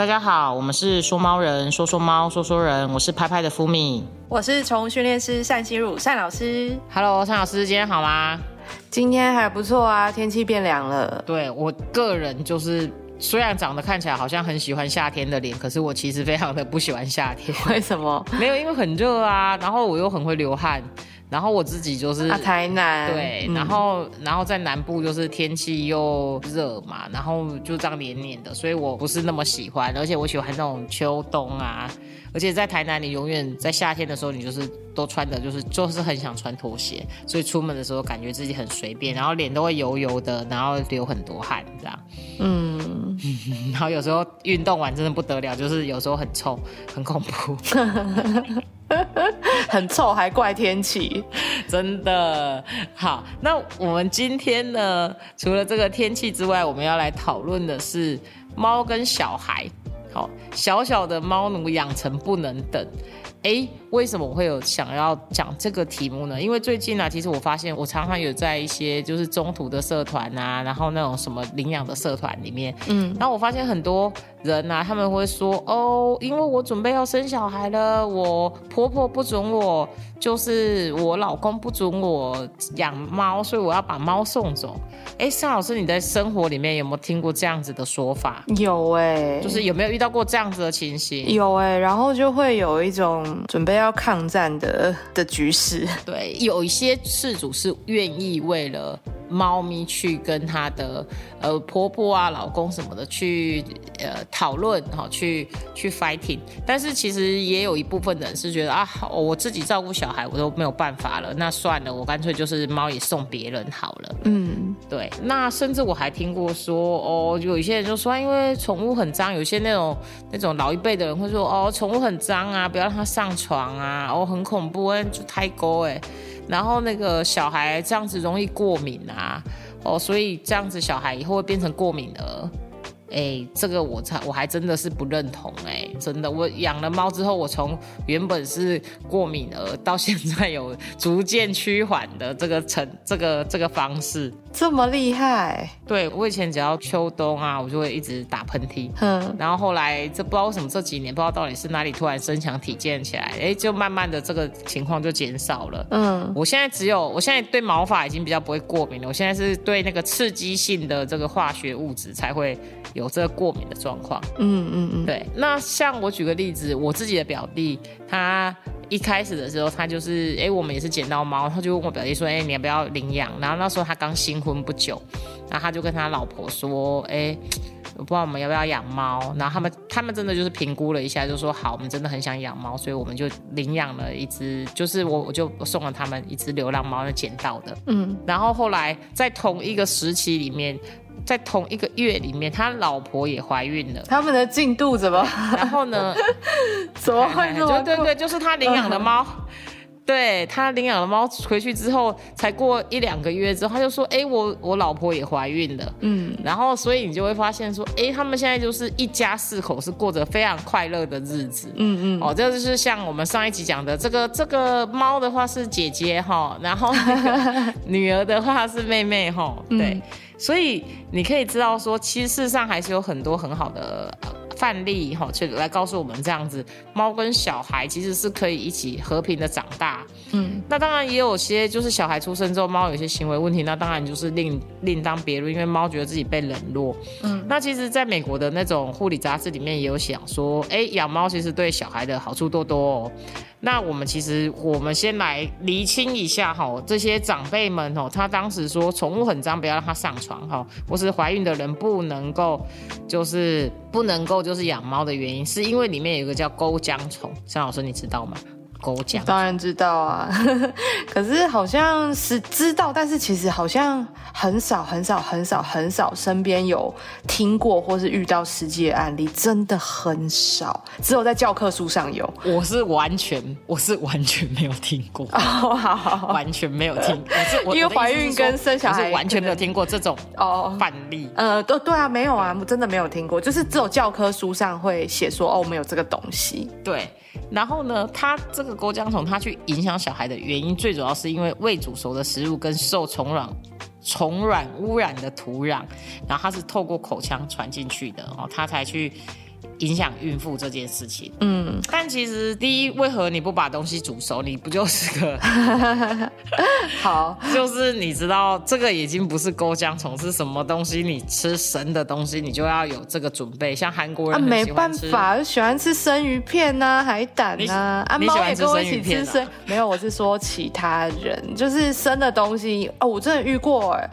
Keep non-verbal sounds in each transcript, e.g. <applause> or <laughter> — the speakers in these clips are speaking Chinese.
大家好，我们是说猫人，说说猫，说说人，我是拍拍的福米，我是宠物训练师单心如单老师。Hello，单老师，今天好吗？今天还不错啊，天气变凉了。对我个人就是，虽然长得看起来好像很喜欢夏天的脸，可是我其实非常的不喜欢夏天。<laughs> 为什么？没有，因为很热啊，然后我又很会流汗。然后我自己就是台南，对，然后然后在南部就是天气又热嘛，然后就这样黏黏的，所以我不是那么喜欢，而且我喜欢那种秋冬啊，而且在台南你永远在夏天的时候你就是都穿的就是就是很想穿拖鞋，所以出门的时候感觉自己很随便，然后脸都会油油的，然后流很多汗这样，嗯，<laughs> 然后有时候运动完真的不得了，就是有时候很臭，很恐怖。<laughs> 很臭，还怪天气，真的好。那我们今天呢，除了这个天气之外，我们要来讨论的是猫跟小孩。好，小小的猫奴养成不能等。哎，为什么我会有想要讲这个题目呢？因为最近呢，其实我发现我常常有在一些就是中途的社团啊，然后那种什么领养的社团里面，嗯，然后我发现很多人啊，他们会说哦，因为我准备要生小孩了，我婆婆不准我，就是我老公不准我养猫，所以我要把猫送走。哎，尚老师，你在生活里面有没有听过这样子的说法？有哎，就是有没有遇到过这样子的情形？有哎，然后就会有一种。准备要抗战的的局势，对，有一些事主是愿意为了。猫咪去跟她的呃婆婆啊、老公什么的去呃讨论哈，去去 fighting。但是其实也有一部分人是觉得啊，我自己照顾小孩我都没有办法了，那算了，我干脆就是猫也送别人好了。嗯，对。那甚至我还听过说哦，有一些人就说，因为宠物很脏，有些那种那种老一辈的人会说哦，宠物很脏啊，不要让它上床啊，哦，很恐怖，就太高哎。然后那个小孩这样子容易过敏啊，哦，所以这样子小孩以后会变成过敏儿。哎，这个我才我还真的是不认同哎，真的，我养了猫之后，我从原本是过敏儿，到现在有逐渐趋缓的这个成这个这个方式，这么厉害？对，我以前只要秋冬啊，我就会一直打喷嚏，嗯，然后后来这不知道为什么这几年不知道到底是哪里突然身强体健起来，哎，就慢慢的这个情况就减少了，嗯，我现在只有我现在对毛发已经比较不会过敏了，我现在是对那个刺激性的这个化学物质才会。有这个过敏的状况，嗯嗯嗯，对。那像我举个例子，我自己的表弟，他一开始的时候，他就是，哎，我们也是捡到猫，他就问我表弟说，哎，你要不要领养？然后那时候他刚新婚不久，然后他就跟他老婆说，哎，我不知道我们要不要养猫。然后他们他们真的就是评估了一下，就说好，我们真的很想养猫，所以我们就领养了一只，就是我我就送了他们一只流浪猫，捡到的。嗯，然后后来在同一个时期里面。在同一个月里面，他老婆也怀孕了。他们的进度怎么？然后呢？<laughs> 怎么会？对对对，就是他领养的猫。<laughs> 对他领养了猫回去之后，才过一两个月之后，他就说：“哎，我我老婆也怀孕了。”嗯。然后，所以你就会发现说：“哎，他们现在就是一家四口是过着非常快乐的日子。”嗯嗯。哦，这就是像我们上一集讲的，这个这个猫的话是姐姐哈，然后 <laughs> 女儿的话是妹妹哈。对。所以你可以知道说，其实事实上还是有很多很好的范例哈，去来告诉我们这样子，猫跟小孩其实是可以一起和平的长大。嗯，那当然也有些就是小孩出生之后，猫有些行为问题，那当然就是另另当别论，因为猫觉得自己被冷落。嗯，那其实在美国的那种护理杂志里面也有想说，哎，养猫其实对小孩的好处多多哦。那我们其实，我们先来厘清一下哈，这些长辈们哦，他当时说宠物很脏，不要让它上床哈，或是怀孕的人不能够，就是不能够就是养猫的原因，是因为里面有一个叫钩浆虫，向老师你知道吗？钩浆当然知道啊，<laughs> 可是好像是知道，但是其实好像很少很少很少很少身边有听过或是遇到实际的案例，真的很少，只有在教科书上有。我是完全我是完全没有听过，<laughs> 完全没有听。我是因为怀孕跟生小孩完全没有听过这种哦范例。呃，对对啊，没有啊，真的没有听过，就是只有教科书上会写说哦，我们有这个东西。对。然后呢，它这个钩浆虫，它去影响小孩的原因，最主要是因为未煮熟的食物跟受虫卵虫卵污染的土壤，然后它是透过口腔传进去的哦，它才去影响孕妇这件事情。嗯，但其实第一，为何你不把东西煮熟？你不就是个 <laughs> 好？<laughs> 就是你知道这个已经不是勾姜虫，是什么东西？你吃生的东西，你就要有这个准备。像韩国人啊没办法，喜欢吃生鱼片呐，海胆呐。啊，猫也跟我一起吃生。没有，我是说其他人，就是生的东西哦，我真的遇过哎。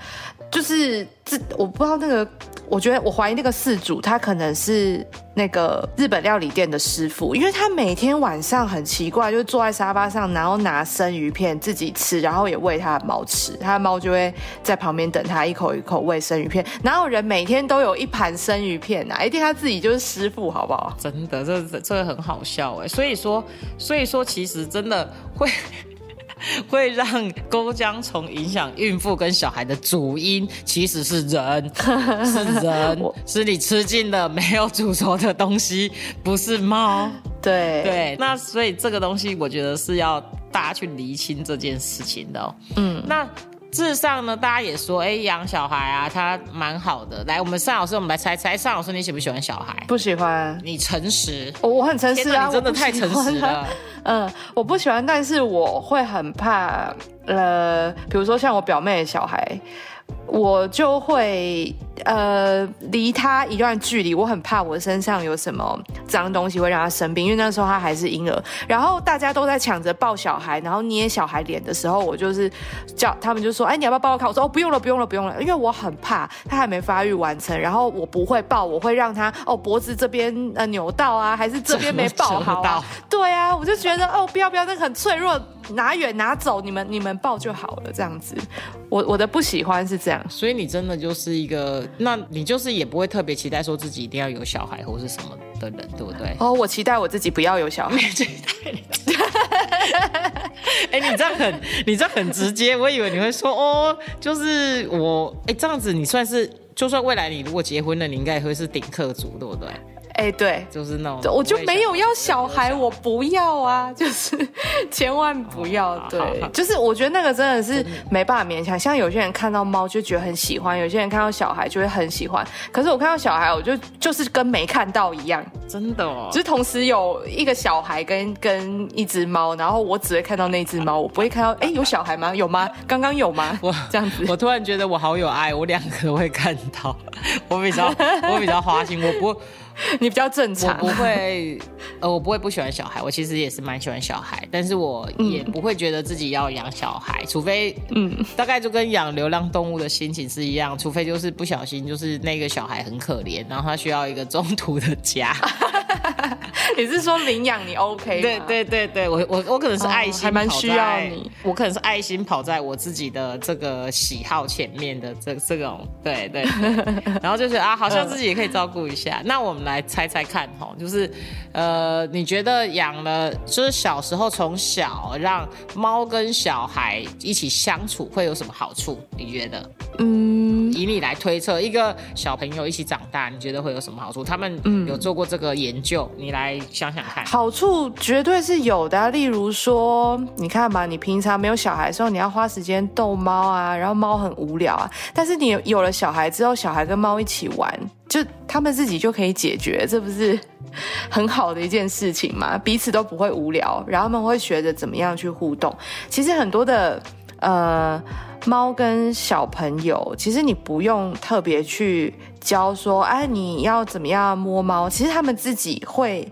就是这，我不知道那个，我觉得我怀疑那个事主他可能是那个日本料理店的师傅，因为他每天晚上很奇怪，就坐在沙发上，然后拿生鱼片自己吃，然后也喂他的猫吃，他的猫就会在旁边等他一口一口喂生鱼片。哪有人每天都有一盘生鱼片啊？一定他自己就是师傅，好不好？真的，这这个很好笑哎。所以说，所以说，其实真的会。<laughs> <laughs> 会让钩浆虫影响孕妇跟小孩的主因，其实是人，<laughs> 是人，是你吃进了没有煮熟的东西，不是猫。<laughs> 对对，那所以这个东西，我觉得是要大家去厘清这件事情的。嗯，那。事实上呢，大家也说，哎，养小孩啊，他蛮好的。来，我们尚老师，我们来猜猜，尚老师你喜不喜欢小孩？不喜欢。你诚实，我很诚实啊，你真的太诚实了。嗯，<laughs> 我不喜欢，但是我会很怕，呃，比如说像我表妹的小孩。我就会呃离他一段距离，我很怕我身上有什么脏东西会让他生病，因为那时候他还是婴儿。然后大家都在抢着抱小孩，然后捏小孩脸的时候，我就是叫他们就说：“哎，你要不要抱我看？”我说：“哦，不用了，不用了，不用了。”因为我很怕他还没发育完成，然后我不会抱，我会让他哦脖子这边呃扭到啊，还是这边没抱好？<laughs> 对啊，我就觉得哦不要不要，那个很脆弱，拿远拿走，你们你们抱就好了，这样子。我我的不喜欢是这样。所以你真的就是一个，那你就是也不会特别期待说自己一定要有小孩或是什么的人，对不对？哦，我期待我自己不要有小孩。<laughs> <laughs> 哎，你这样很，你这样很直接，我以为你会说哦，就是我，哎，这样子你算是，就算未来你如果结婚了，你应该也会是顶客族，对不对？哎，对，就是那种，我就没有要小孩，我不要啊，<laughs> 就是千万不要。对，就是我觉得那个真的是没办法勉强。像有些人看到猫就觉得很喜欢，有些人看到小孩就会很喜欢。可是我看到小孩，我就就是跟没看到一样，真的。哦。就是同时有一个小孩跟跟一只猫，然后我只会看到那只猫，我不会看到。哎，有小孩吗？有吗？刚刚有吗？我这样子，我突然觉得我好有爱，我两个都会看到。我比较我比较花心，我不。<laughs> 你比较正常，我不会，呃，我不会不喜欢小孩，我其实也是蛮喜欢小孩，但是我也不会觉得自己要养小孩，除非，嗯，大概就跟养流浪动物的心情是一样，除非就是不小心，就是那个小孩很可怜，然后他需要一个中途的家。<laughs> 你是说领养你 OK？对对对对，我我我可能是爱心，还蛮需要你，我可能是爱心跑在我自己的这个喜好前面的这这种，对对，<laughs> 然后就是啊，好像自己也可以照顾一下，那我们。来猜猜看哈，就是，呃，你觉得养了就是小时候从小让猫跟小孩一起相处会有什么好处？你觉得？嗯，以你来推测，一个小朋友一起长大，你觉得会有什么好处？他们有做过这个研究，你来想想看。好处绝对是有的，例如说，你看嘛，你平常没有小孩的时候，你要花时间逗猫啊，然后猫很无聊啊，但是你有了小孩之后，小孩跟猫一起玩。就他们自己就可以解决，这不是很好的一件事情吗？<laughs> 彼此都不会无聊，然后他们会学着怎么样去互动。其实很多的呃猫跟小朋友，其实你不用特别去教说，哎，你要怎么样摸猫，其实他们自己会。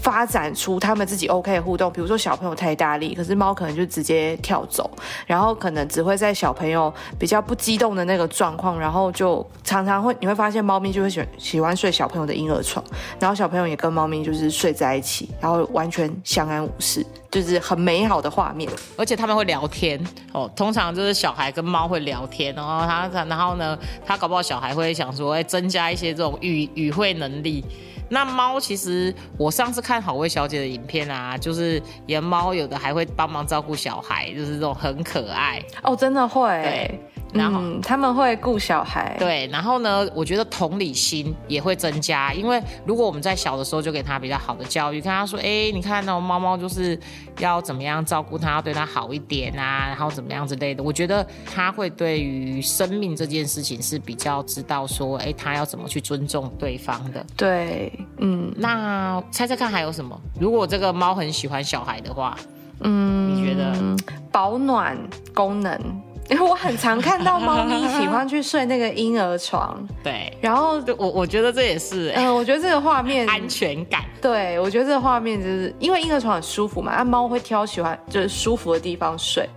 发展出他们自己 OK 的互动，比如说小朋友太大力，可是猫可能就直接跳走，然后可能只会在小朋友比较不激动的那个状况，然后就常常会你会发现猫咪就会喜喜欢睡小朋友的婴儿床，然后小朋友也跟猫咪就是睡在一起，然后完全相安无事，就是很美好的画面，而且他们会聊天哦，通常就是小孩跟猫会聊天，然后他然后呢，他搞不好小孩会想说，哎，增加一些这种语语汇能力。那猫其实，我上次看好味小姐的影片啊，就是连猫有的还会帮忙照顾小孩，就是这种很可爱哦，真的会。然后嗯，他们会顾小孩，对，然后呢，我觉得同理心也会增加，因为如果我们在小的时候就给他比较好的教育，跟他说，哎，你看那种猫猫就是要怎么样照顾它，要对它好一点啊，然后怎么样之类的，我觉得他会对于生命这件事情是比较知道说，哎，他要怎么去尊重对方的。对，嗯，那猜猜看还有什么？如果这个猫很喜欢小孩的话，嗯，你觉得？保暖功能。因为我很常看到猫咪喜欢去睡那个婴儿床，<laughs> 对，然后我我觉得这也是，嗯，我觉得这个画面安全感，对我觉得这个画面就是因为婴儿床很舒服嘛，那猫会挑喜欢就是舒服的地方睡。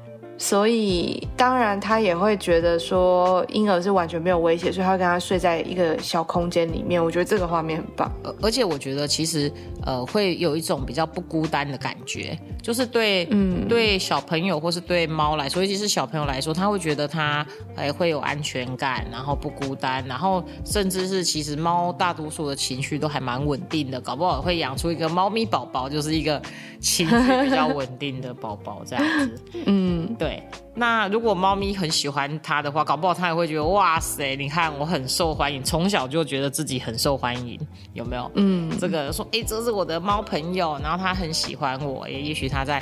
所以当然，他也会觉得说婴儿是完全没有威胁，所以他会跟他睡在一个小空间里面。我觉得这个画面很棒，而且我觉得其实呃会有一种比较不孤单的感觉，就是对嗯对小朋友或是对猫来说，尤其是小朋友来说，他会觉得他还会有安全感，然后不孤单，然后甚至是其实猫大多数的情绪都还蛮稳定的，搞不好会养出一个猫咪宝宝，就是一个情绪比较稳定的宝宝这样子。<laughs> 嗯，对。对，那如果猫咪很喜欢它的话，搞不好它也会觉得哇塞，你看我很受欢迎，从小就觉得自己很受欢迎，有没有？嗯，这个说，哎，这是我的猫朋友，然后它很喜欢我，也也许它在。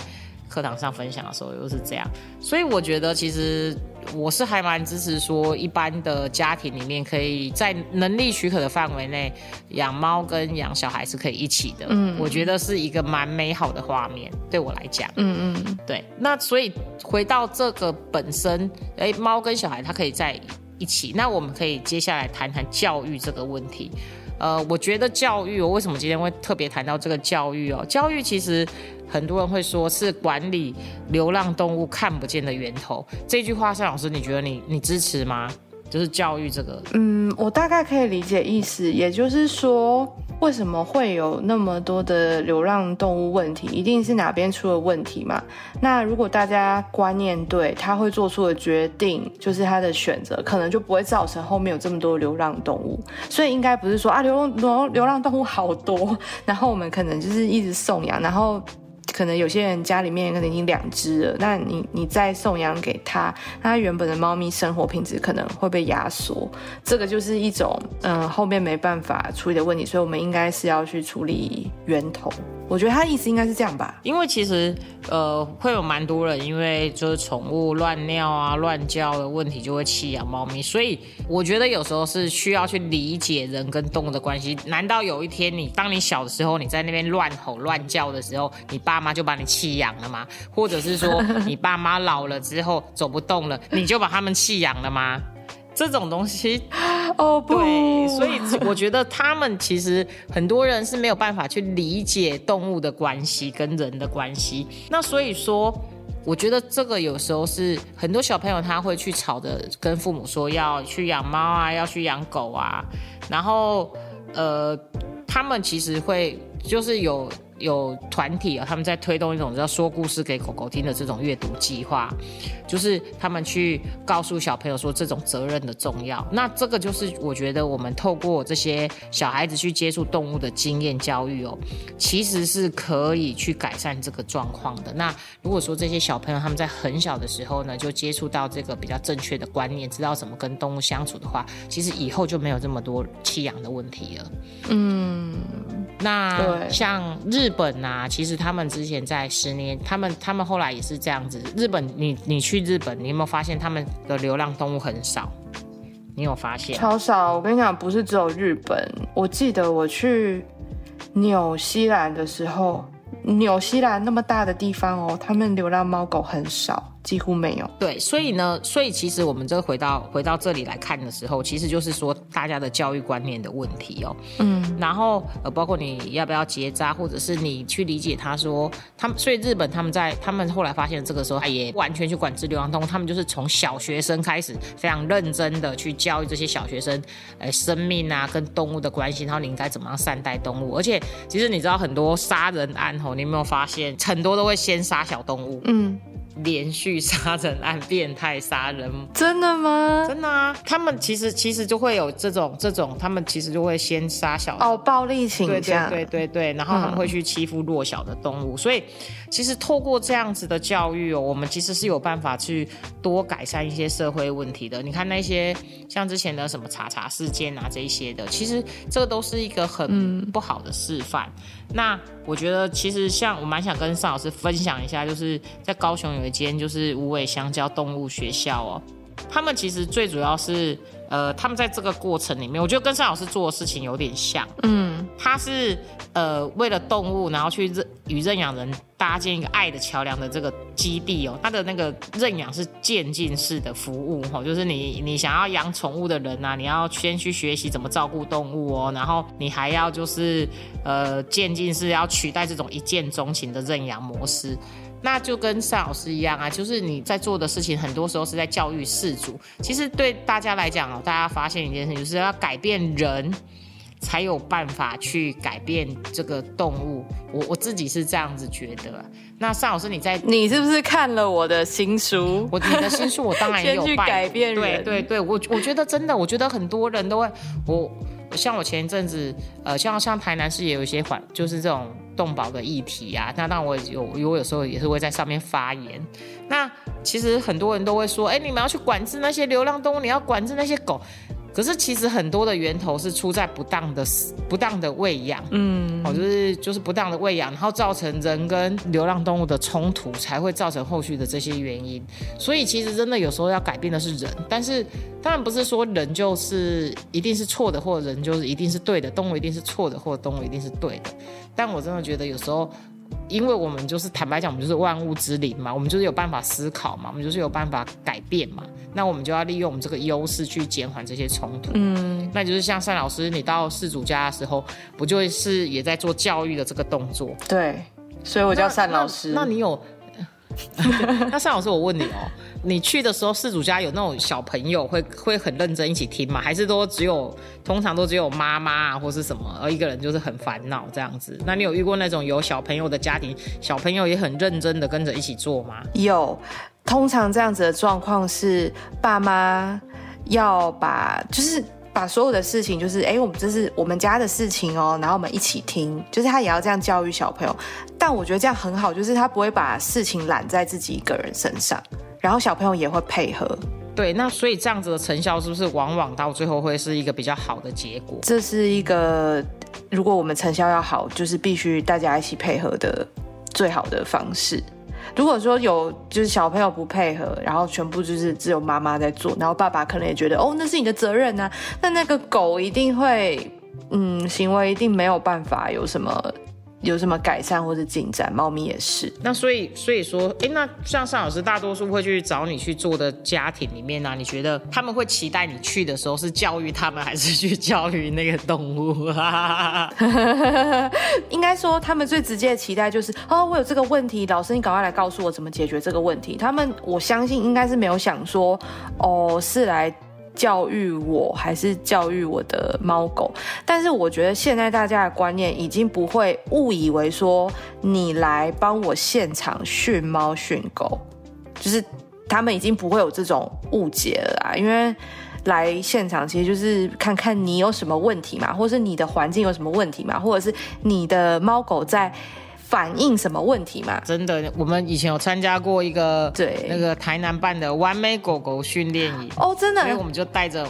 课堂上分享的时候又是这样，所以我觉得其实我是还蛮支持说，一般的家庭里面可以在能力许可的范围内养猫跟养小孩是可以一起的。嗯，我觉得是一个蛮美好的画面，对我来讲。嗯嗯，对。那所以回到这个本身，哎，猫跟小孩它可以在一起，那我们可以接下来谈谈教育这个问题。呃，我觉得教育，我为什么今天会特别谈到这个教育哦？教育其实。很多人会说是管理流浪动物看不见的源头，这句话，尚老师，你觉得你你支持吗？就是教育这个，嗯，我大概可以理解意思，也就是说，为什么会有那么多的流浪动物问题，一定是哪边出了问题嘛？那如果大家观念对，他会做出的决定，就是他的选择，可能就不会造成后面有这么多流浪动物。所以应该不是说啊，流浪流流浪动物好多，然后我们可能就是一直送养，然后。可能有些人家里面可能已经两只了，那你你再送养给他，他原本的猫咪生活品质可能会被压缩，这个就是一种嗯后面没办法处理的问题，所以我们应该是要去处理源头。我觉得他意思应该是这样吧，因为其实呃会有蛮多人因为就是宠物乱尿啊、乱叫的问题就会弃养猫咪，所以我觉得有时候是需要去理解人跟动物的关系。难道有一天你当你小的时候你在那边乱吼乱叫的时候，你爸妈就把你弃养了吗？或者是说 <laughs> 你爸妈老了之后走不动了，你就把他们弃养了吗？这种东西，哦，对，所以我觉得他们其实很多人是没有办法去理解动物的关系跟人的关系。那所以说，我觉得这个有时候是很多小朋友他会去吵着跟父母说要去养猫啊，要去养狗啊，然后呃，他们其实会就是有。有团体啊，他们在推动一种叫说故事给狗狗听的这种阅读计划，就是他们去告诉小朋友说这种责任的重要。那这个就是我觉得我们透过这些小孩子去接触动物的经验教育哦，其实是可以去改善这个状况的。那如果说这些小朋友他们在很小的时候呢，就接触到这个比较正确的观念，知道怎么跟动物相处的话，其实以后就没有这么多弃养的问题了。嗯，那像日。本啊，其实他们之前在十年，他们他们后来也是这样子。日本，你你去日本，你有没有发现他们的流浪动物很少？你有发现？超少！我跟你讲，不是只有日本。我记得我去纽西兰的时候，纽西兰那么大的地方哦，他们流浪猫狗很少。几乎没有。对，所以呢，所以其实我们这回到回到这里来看的时候，其实就是说大家的教育观念的问题哦。嗯。然后呃，包括你要不要结扎，或者是你去理解他说他们，所以日本他们在他们后来发现这个时候，他也完全去管制流浪动物，他们就是从小学生开始非常认真的去教育这些小学生，呃，生命啊跟动物的关系，然后你应该怎么样善待动物。而且其实你知道很多杀人案吼，你有没有发现很多都会先杀小动物？嗯。连续杀人案、变态杀人，真的吗？真的啊！他们其实其实就会有这种这种，他们其实就会先杀小哦，暴力倾向，对对对对对，然后他们会去欺负弱小的动物，所以其实透过这样子的教育哦，我们其实是有办法去多改善一些社会问题的。你看那些像之前的什么查查事件啊这一些的，其实这个都是一个很不好的示范。那我觉得其实像我蛮想跟尚老师分享一下，就是在高雄有一间就是无尾香蕉动物学校哦，他们其实最主要是。呃，他们在这个过程里面，我觉得跟尚老师做的事情有点像。嗯，他是呃为了动物，然后去认与认养人搭建一个爱的桥梁的这个基地哦。他的那个认养是渐进式的服务哈，就是你你想要养宠物的人呐，你要先去学习怎么照顾动物哦，然后你还要就是呃渐进式要取代这种一见钟情的认养模式。那就跟尚老师一样啊，就是你在做的事情，很多时候是在教育事主。其实对大家来讲哦，大家发现一件事，就是要改变人，才有办法去改变这个动物。我我自己是这样子觉得。那尚老师，你在你是不是看了我的新书？我你的新书，我当然也有 <laughs> 改变人。对对对，我我觉得真的，我觉得很多人都会我。像我前一阵子，呃，像像台南市也有一些环，就是这种动保的议题啊。那当然我有，我有时候也是会在上面发言。那其实很多人都会说，哎，你们要去管制那些流浪动物，你要管制那些狗。可是其实很多的源头是出在不当的、不当的喂养，嗯，哦，就是就是不当的喂养，然后造成人跟流浪动物的冲突，才会造成后续的这些原因。所以其实真的有时候要改变的是人，但是当然不是说人就是一定是错的，或者人就是一定是对的，动物一定是错的，或者动物一定是对的。但我真的觉得有时候。因为我们就是坦白讲，我们就是万物之灵嘛，我们就是有办法思考嘛，我们就是有办法改变嘛，那我们就要利用我们这个优势去减缓这些冲突。嗯，那就是像单老师，你到事主家的时候，不就是也在做教育的这个动作？对，所以我叫单老师。那你有？<laughs> 那尚老师，我问你哦。你去的时候，事主家有那种小朋友会会很认真一起听吗？还是都只有通常都只有妈妈啊，或是什么，而一个人就是很烦恼这样子？那你有遇过那种有小朋友的家庭，小朋友也很认真的跟着一起做吗？有，通常这样子的状况是爸妈要把就是把所有的事情，就是哎，我们这是我们家的事情哦，然后我们一起听，就是他也要这样教育小朋友。但我觉得这样很好，就是他不会把事情揽在自己一个人身上。然后小朋友也会配合，对，那所以这样子的成效是不是往往到最后会是一个比较好的结果？这是一个，如果我们成效要好，就是必须大家一起配合的最好的方式。如果说有就是小朋友不配合，然后全部就是只有妈妈在做，然后爸爸可能也觉得哦那是你的责任啊，那那个狗一定会嗯行为一定没有办法有什么。有什么改善或者进展？猫咪也是。那所以，所以说，哎，那像尚老师，大多数会去找你去做的家庭里面呢，你觉得他们会期待你去的时候是教育他们，还是去教育那个动物？<laughs> 应该说，他们最直接的期待就是，哦，我有这个问题，老师你赶快来告诉我怎么解决这个问题。他们，我相信应该是没有想说，哦，是来。教育我还是教育我的猫狗，但是我觉得现在大家的观念已经不会误以为说你来帮我现场训猫训狗，就是他们已经不会有这种误解了啊，因为来现场其实就是看看你有什么问题嘛，或者是你的环境有什么问题嘛，或者是你的猫狗在。反映什么问题嘛？真的，我们以前有参加过一个对那个台南办的完美狗狗训练营哦，真的，所以我们就带着，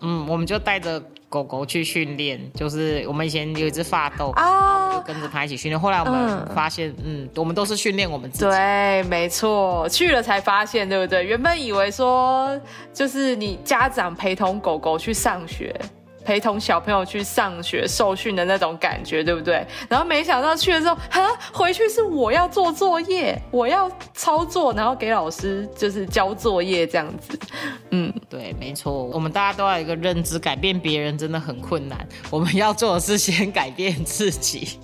嗯，我们就带着狗狗去训练，就是我们以前有一只发豆啊，就跟着它一起训练。后来我们发现，嗯，我们都是训练我们自己。对，没错，去了才发现，对不对？原本以为说就是你家长陪同狗狗去上学。陪同小朋友去上学受训的那种感觉，对不对？然后没想到去了之后，哈，回去是我要做作业，我要操作，然后给老师就是交作业这样子。嗯，对，没错，我们大家都要有一个认知，改变别人真的很困难，我们要做的是先改变自己。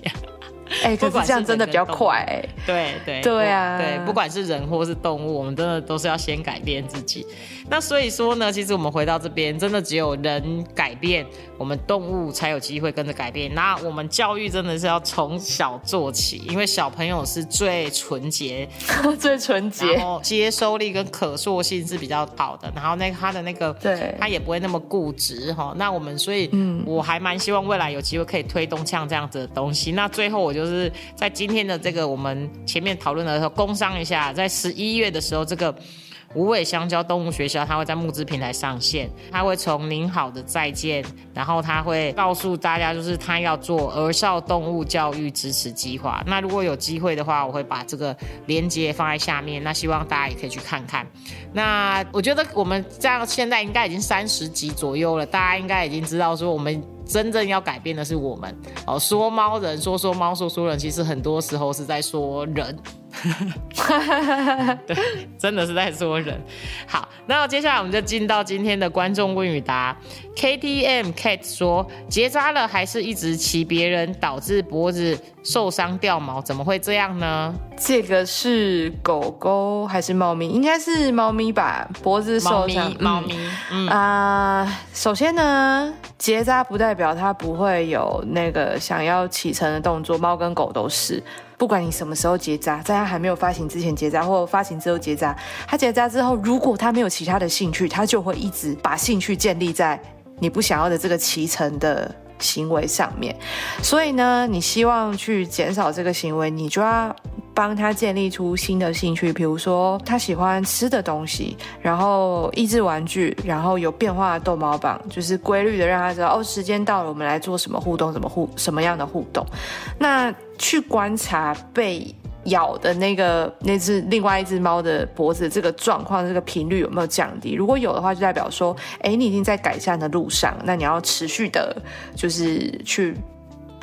哎，<laughs> 可是这样真的比较快。对对对啊，对，不管是人或是动物，我们真的都是要先改变自己。那所以说呢，其实我们回到这边，真的只有人改变，我们动物才有机会跟着改变。那我们教育真的是要从小做起，因为小朋友是最纯洁、<laughs> 最纯洁，然后接收力跟可塑性是比较好的。然后那他的那个，对，他也不会那么固执哈。那我们所以，嗯，我还蛮希望未来有机会可以推动像这样子的东西。那最后我就是。就是在今天的这个我们前面讨论的时候，工商一下，在十一月的时候，这个。无尾香蕉动物学校，它会在募资平台上线，它会从您好的再见，然后它会告诉大家，就是它要做儿少动物教育支持计划。那如果有机会的话，我会把这个链接放在下面，那希望大家也可以去看看。那我觉得我们这样现在应该已经三十集左右了，大家应该已经知道说我们真正要改变的是我们哦，说猫人说说猫说说人，其实很多时候是在说人。<laughs> 对，真的是在说人。好，那接下来我们就进到今天的观众问与答。K T M Cat 说，结扎了还是一直骑别人，导致脖子受伤掉毛，怎么会这样呢？这个是狗狗还是猫咪？应该是猫咪吧，脖子受伤。猫咪，嗯啊，首先呢，结扎不代表它不会有那个想要启程的动作，猫跟狗都是。不管你什么时候结扎，在他还没有发行之前结扎，或发行之后结扎，他结扎之后，如果他没有其他的兴趣，他就会一直把兴趣建立在你不想要的这个骑乘的行为上面。所以呢，你希望去减少这个行为，你就要。帮他建立出新的兴趣，比如说他喜欢吃的东西，然后益智玩具，然后有变化的逗猫棒，就是规律的让他知道哦，时间到了，我们来做什么互动，怎么互什么样的互动。那去观察被咬的那个那只另外一只猫的脖子这个状况，这个频率有没有降低？如果有的话，就代表说，哎，你已经在改善的路上。那你要持续的，就是去。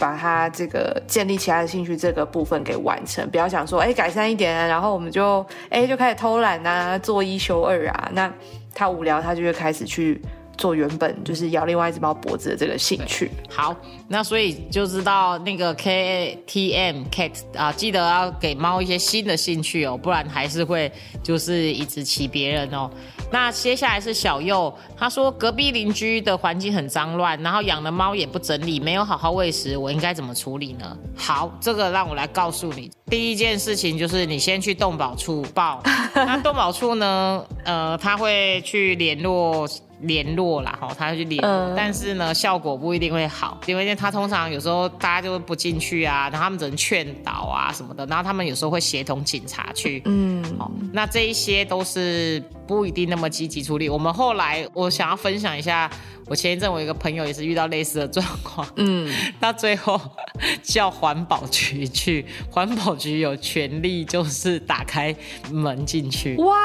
把它这个建立其他的兴趣这个部分给完成，不要想说哎改善一点，然后我们就哎就开始偷懒啊，做一休二啊，那他无聊他就会开始去。做原本就是咬另外一只猫脖子的这个兴趣。好，那所以就知道那个 K A T M Cat 啊，记得要给猫一些新的兴趣哦，不然还是会就是一直骑别人哦。那接下来是小右，他说隔壁邻居的环境很脏乱，然后养的猫也不整理，没有好好喂食，我应该怎么处理呢？好，这个让我来告诉你。第一件事情就是你先去动保处报，<laughs> 那动保处呢，呃，他会去联络。联络啦，哈，他去联络，但是呢，效果不一定会好，因为他通常有时候大家就不进去啊，然后他们只能劝导啊什么的，然后他们有时候会协同警察去，嗯，好，那这一些都是不一定那么积极处理。我们后来我想要分享一下。我前一阵我一个朋友也是遇到类似的状况，嗯，<laughs> 那最后叫环保局去，环保局有权利就是打开门进去。哇，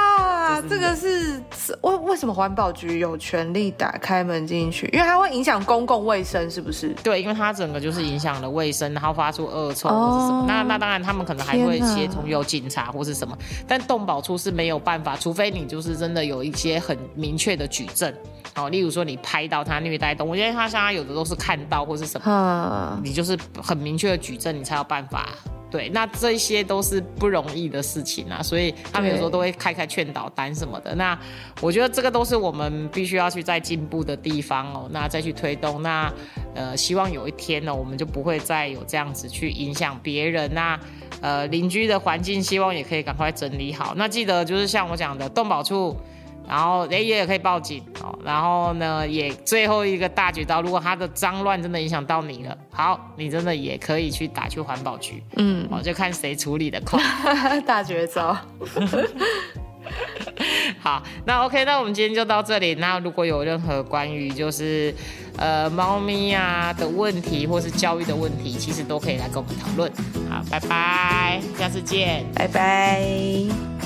这个是为为什么环保局有权利打开门进去？因为它会影响公共卫生，是不是？对，因为它整个就是影响了卫生，然后发出恶臭或是什么。那那当然他们可能还会协同有警察或是什么，但动保处是没有办法，除非你就是真的有一些很明确的举证。哦，例如说你拍到他虐待动物，因为他像他有的都是看到或是什么，你就是很明确的举证，你才有办法。对，那这些都是不容易的事情啊，所以他们有时候都会开开劝导单什么的。那我觉得这个都是我们必须要去再进步的地方哦，那再去推动。那呃，希望有一天呢，我们就不会再有这样子去影响别人。那呃，邻居的环境，希望也可以赶快整理好。那记得就是像我讲的，动保处。然后哎，也可以报警哦。然后呢，也最后一个大绝招，如果它的脏乱真的影响到你了，好，你真的也可以去打去环保局。嗯，哦，就看谁处理的快。<laughs> 大绝招。<laughs> 好，那 OK，那我们今天就到这里。那如果有任何关于就是呃猫咪啊的问题，或是教育的问题，其实都可以来跟我们讨论。好，拜拜，下次见，拜拜。